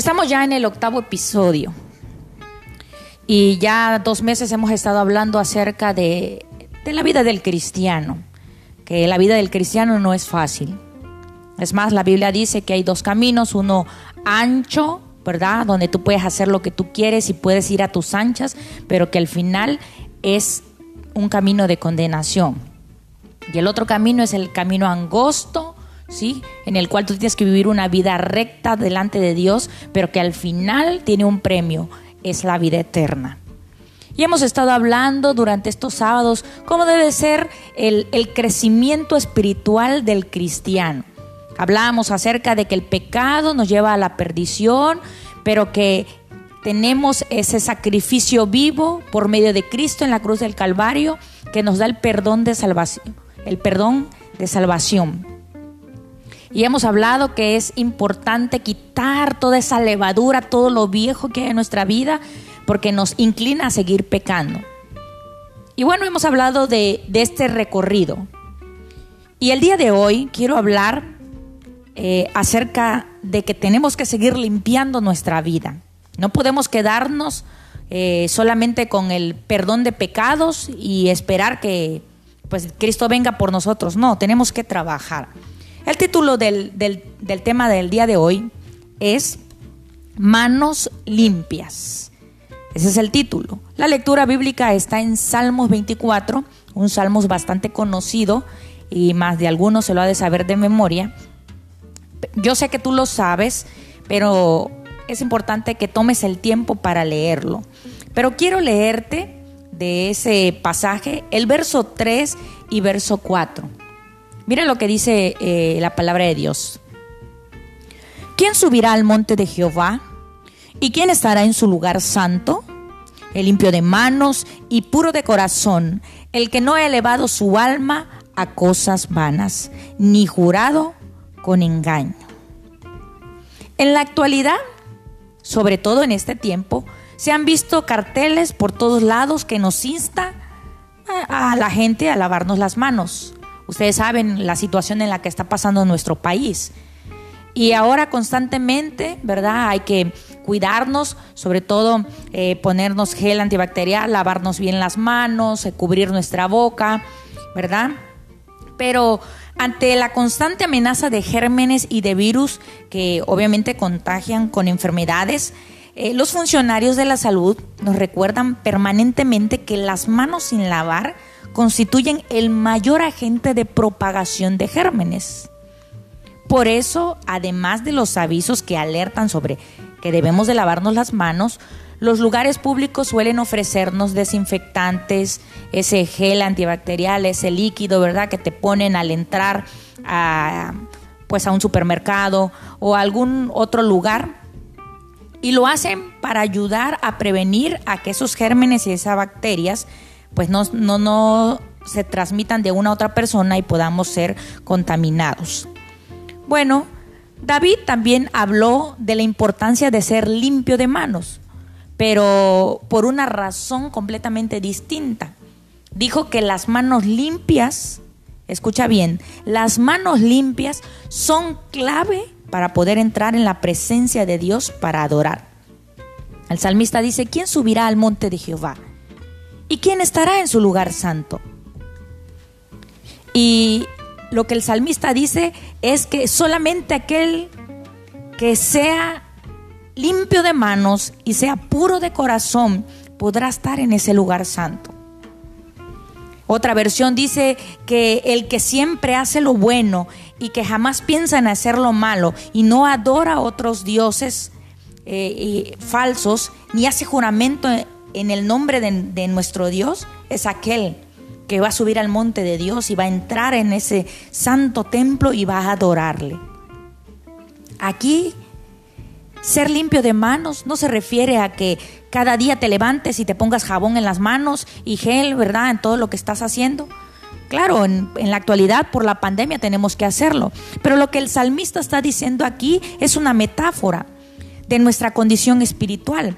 Estamos ya en el octavo episodio y ya dos meses hemos estado hablando acerca de, la vida del cristiano, que la vida del cristiano no es fácil. Es más, la Biblia dice que hay dos caminos, uno ancho, ¿verdad? Donde tú puedes hacer lo que tú quieres y puedes ir a tus anchas, pero que al final es un camino de condenación. Y el otro camino es el camino angosto, ¿sí? En el cual tú tienes que vivir una vida recta delante de Dios, pero que al final tiene un premio, es la vida eterna. Y hemos estado hablando durante estos sábados cómo debe ser el, crecimiento espiritual del cristiano. Hablamos acerca de que el pecado nos lleva a la perdición, pero que tenemos ese sacrificio vivo por medio de Cristo en la cruz del Calvario que nos da el perdón de salvación, el perdón de salvación. Y hemos hablado que es importante quitar toda esa levadura, todo lo viejo que hay en nuestra vida, porque nos inclina a seguir pecando. Y bueno, hemos hablado de, este recorrido. Y el día de hoy quiero hablar eh, acerca de que tenemos que seguir limpiando nuestra vida. No podemos quedarnos eh, solamente con el perdón de pecados y esperar que pues Cristo venga por nosotros. No, tenemos que trabajar. El título del, tema del día de hoy es Manos limpias. Ese es el título. La lectura bíblica está en Salmos 24, un salmos bastante conocido y más de algunos se lo ha de saber de memoria. Yo sé que tú lo sabes, pero es importante que tomes el tiempo para leerlo. Pero quiero leerte de ese pasaje el verso 3 y verso 4. Mira lo que dice eh, la palabra de Dios. ¿Quién subirá al monte de Jehová? ¿Y quién estará en su lugar santo? El limpio de manos y puro de corazón, el que no ha elevado su alma a cosas vanas, ni jurado con engaño. En la actualidad, sobre todo en este tiempo, se han visto carteles por todos lados que nos insta a la gente a lavarnos las manos. Ustedes saben la situación en la que está pasando nuestro país. Y ahora constantemente, ¿verdad? Hay que cuidarnos, sobre todo eh, ponernos gel antibacterial, lavarnos bien las manos, eh, cubrir nuestra boca, ¿verdad? Pero ante la constante amenaza de gérmenes y de virus que obviamente contagian con enfermedades, eh, los funcionarios de la salud nos recuerdan permanentemente que las manos sin lavar constituyen el mayor agente de propagación de gérmenes. Por eso, además de los avisos que alertan sobre que debemos de lavarnos las manos, los lugares públicos suelen ofrecernos desinfectantes, ese gel antibacterial, ese líquido, ¿verdad? Que te ponen al entrar a, pues a un supermercado o a algún otro lugar. Y lo hacen para ayudar a prevenir a que esos gérmenes y esas bacterias pues no, no, no se transmitan de una a otra persona y podamos ser contaminados. Bueno, David también habló de la importancia de ser limpio de manos, pero por una razón completamente distinta. Dijo que las manos limpias, escucha bien, las manos limpias son clave para poder entrar en la presencia de Dios para adorar. El salmista dice, ¿quién subirá al monte de Jehová? ¿Y quién estará en su lugar santo? Y lo que el salmista dice es que solamente aquel que sea limpio de manos y sea puro de corazón podrá estar en ese lugar santo. Otra versión dice que el que siempre hace lo bueno y que jamás piensa en hacer lo malo y no adora a otros dioses eh, falsos ni hace juramento en el nombre de, nuestro Dios es aquel que va a subir al monte de Dios y va a entrar en ese santo templo y va a adorarle. Aquí, ser limpio de manos no se refiere a que cada día te levantes y te pongas jabón en las manos y gel, ¿verdad? En todo lo que estás haciendo. Claro, en, la actualidad por la pandemia tenemos que hacerlo, pero lo que el salmista está diciendo aquí es una metáfora de nuestra condición espiritual.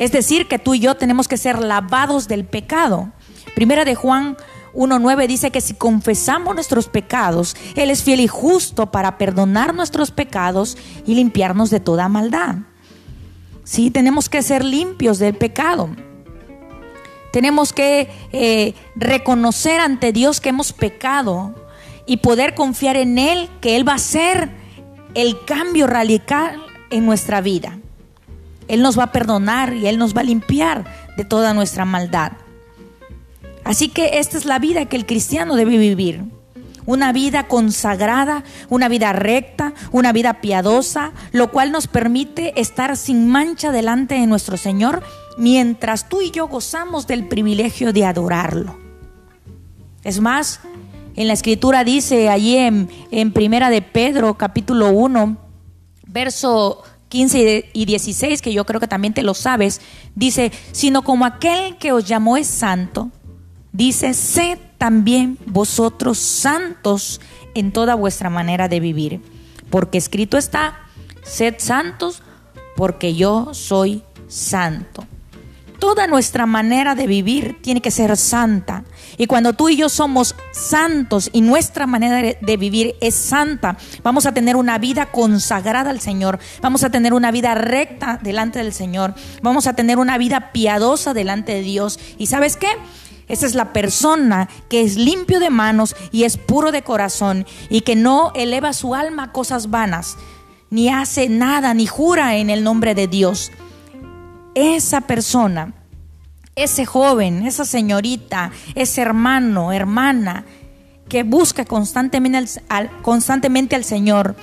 Es decir, que tú y yo tenemos que ser lavados del pecado. Primera de Juan 1.9 dice que si confesamos nuestros pecados, Él es fiel y justo para perdonar nuestros pecados y limpiarnos de toda maldad. Sí, tenemos que ser limpios del pecado. Tenemos que eh, reconocer ante Dios que hemos pecado y poder confiar en Él, que Él va a hacer el cambio radical en nuestra vida. Él nos va a perdonar y Él nos va a limpiar de toda nuestra maldad. Así que esta es la vida que el cristiano debe vivir. Una vida consagrada, una vida recta, una vida piadosa, lo cual nos permite estar sin mancha delante de nuestro Señor mientras tú y yo gozamos del privilegio de adorarlo. Es más, en la escritura dice allí en, en Primera de Pedro capítulo 1, verso 15 y 16, que yo creo que también te lo sabes, dice, sino como aquel que os llamó es santo, dice, sed también vosotros santos en toda vuestra manera de vivir, porque escrito está, sed santos porque yo soy santo. Toda nuestra manera de vivir tiene que ser santa. Y cuando tú y yo somos santos y nuestra manera de vivir es santa, vamos a tener una vida consagrada al Señor, vamos a tener una vida recta delante del Señor, vamos a tener una vida piadosa delante de Dios. ¿Y sabes qué? Esa es la persona que es limpio de manos y es puro de corazón y que no eleva su alma a cosas vanas, ni hace nada, ni jura en el nombre de Dios esa persona, ese joven, esa señorita, ese hermano, hermana, que busca constantemente al, constantemente al Señor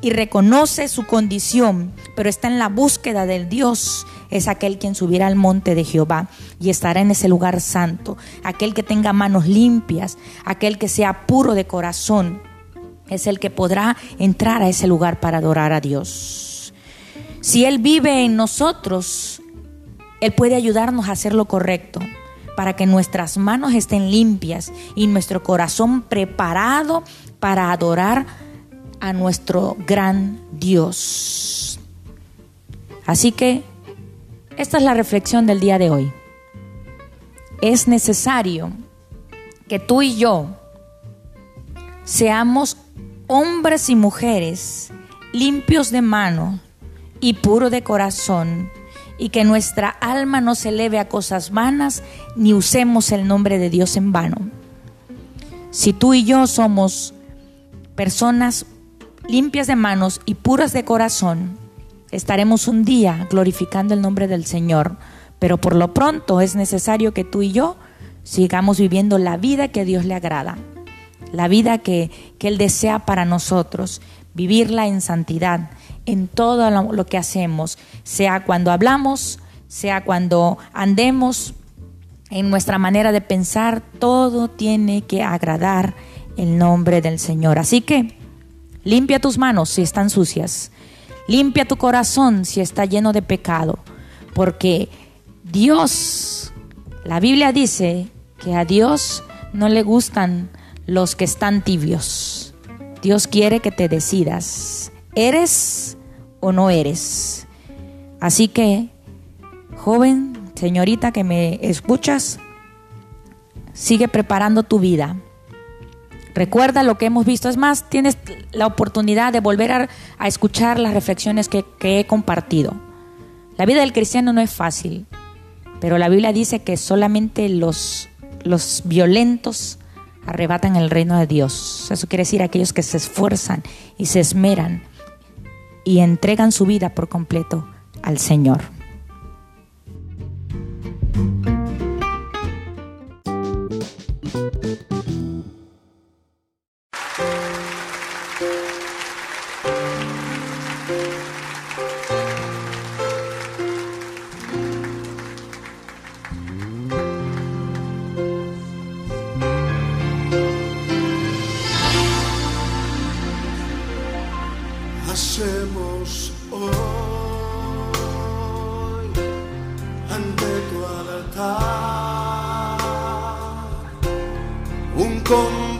y reconoce su condición, pero está en la búsqueda del Dios, es aquel quien subirá al monte de Jehová y estará en ese lugar santo, aquel que tenga manos limpias, aquel que sea puro de corazón, es el que podrá entrar a ese lugar para adorar a Dios. Si Él vive en nosotros, él puede ayudarnos a hacer lo correcto para que nuestras manos estén limpias y nuestro corazón preparado para adorar a nuestro gran Dios. Así que esta es la reflexión del día de hoy. Es necesario que tú y yo seamos hombres y mujeres limpios de mano y puro de corazón y que nuestra alma no se eleve a cosas vanas ni usemos el nombre de Dios en vano. Si tú y yo somos personas limpias de manos y puras de corazón, estaremos un día glorificando el nombre del Señor, pero por lo pronto es necesario que tú y yo sigamos viviendo la vida que Dios le agrada, la vida que, que Él desea para nosotros, vivirla en santidad, en todo lo que hacemos, sea cuando hablamos, sea cuando andemos, en nuestra manera de pensar, todo tiene que agradar el nombre del Señor. Así que limpia tus manos si están sucias, limpia tu corazón si está lleno de pecado, porque Dios, la Biblia dice que a Dios no le gustan los que están tibios. Dios quiere que te decidas. ¿Eres o no eres. Así que, joven, señorita que me escuchas, sigue preparando tu vida. Recuerda lo que hemos visto. Es más, tienes la oportunidad de volver a, escuchar las reflexiones que, que he compartido. La vida del cristiano no es fácil, pero la Biblia dice que solamente los, los violentos arrebatan el reino de Dios. Eso quiere decir aquellos que se esfuerzan y se esmeran y entregan su vida por completo al Señor.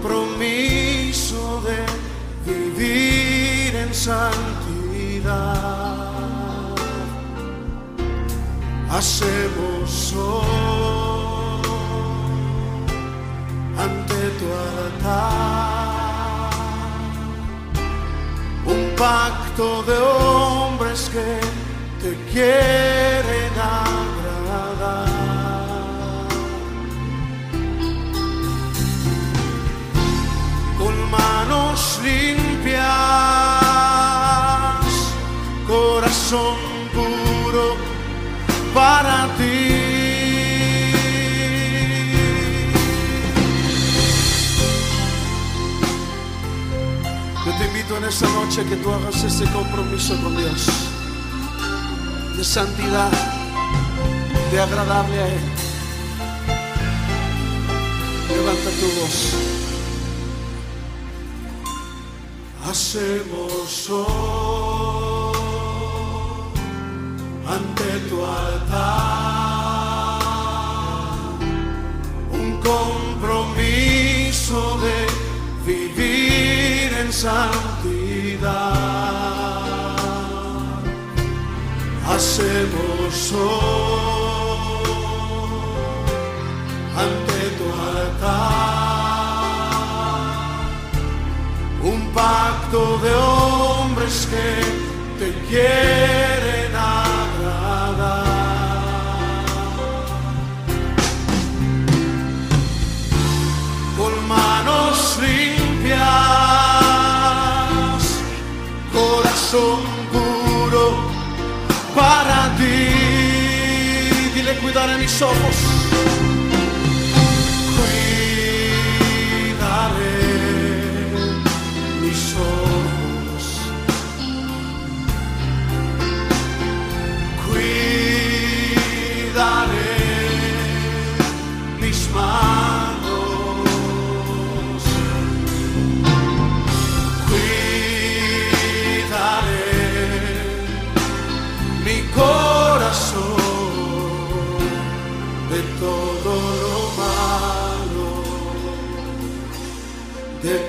Compromiso de vivir en santidad. Hacemos hoy ante tu altar un pacto de hombres que te quieren agradar. Esta noche que tú hagas ese compromiso con Dios de santidad, de agradarle a Él. Levanta tu voz. Hacemos hoy ante tu altar un compromiso de vivir en santidad hacemos hoy ante tu altar un pacto de hombres que te quieren corazón puro para ti. Dile cuidaré mis ojos.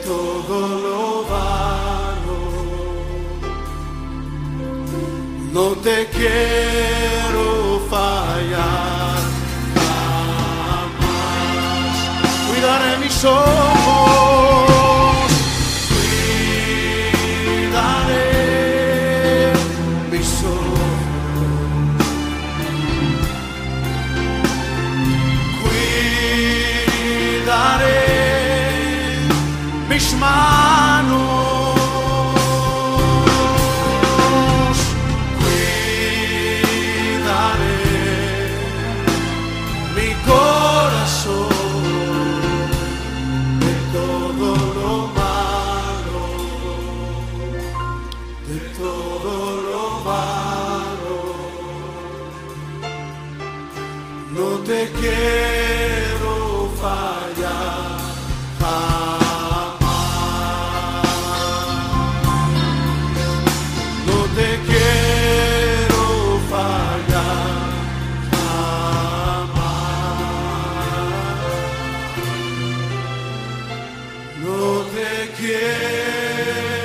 Todo lo malo. No te quiero fallar jamás. Cuidaré mis ojos. Te quiero fallar jamás. No te quiero fallar jamás. No te quiero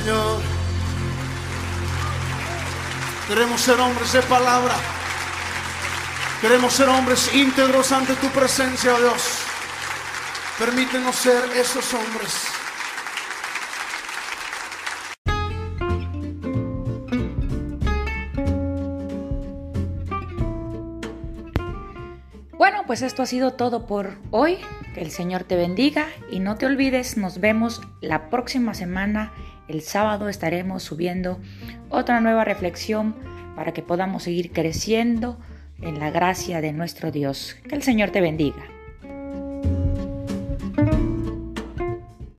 Señor. Queremos ser hombres de palabra. Queremos ser hombres íntegros ante tu presencia, oh Dios. Permítenos ser esos hombres. Bueno, pues esto ha sido todo por hoy. Que el Señor te bendiga y no te olvides, nos vemos la próxima semana. El sábado estaremos subiendo otra nueva reflexión para que podamos seguir creciendo en la gracia de nuestro Dios. Que el Señor te bendiga.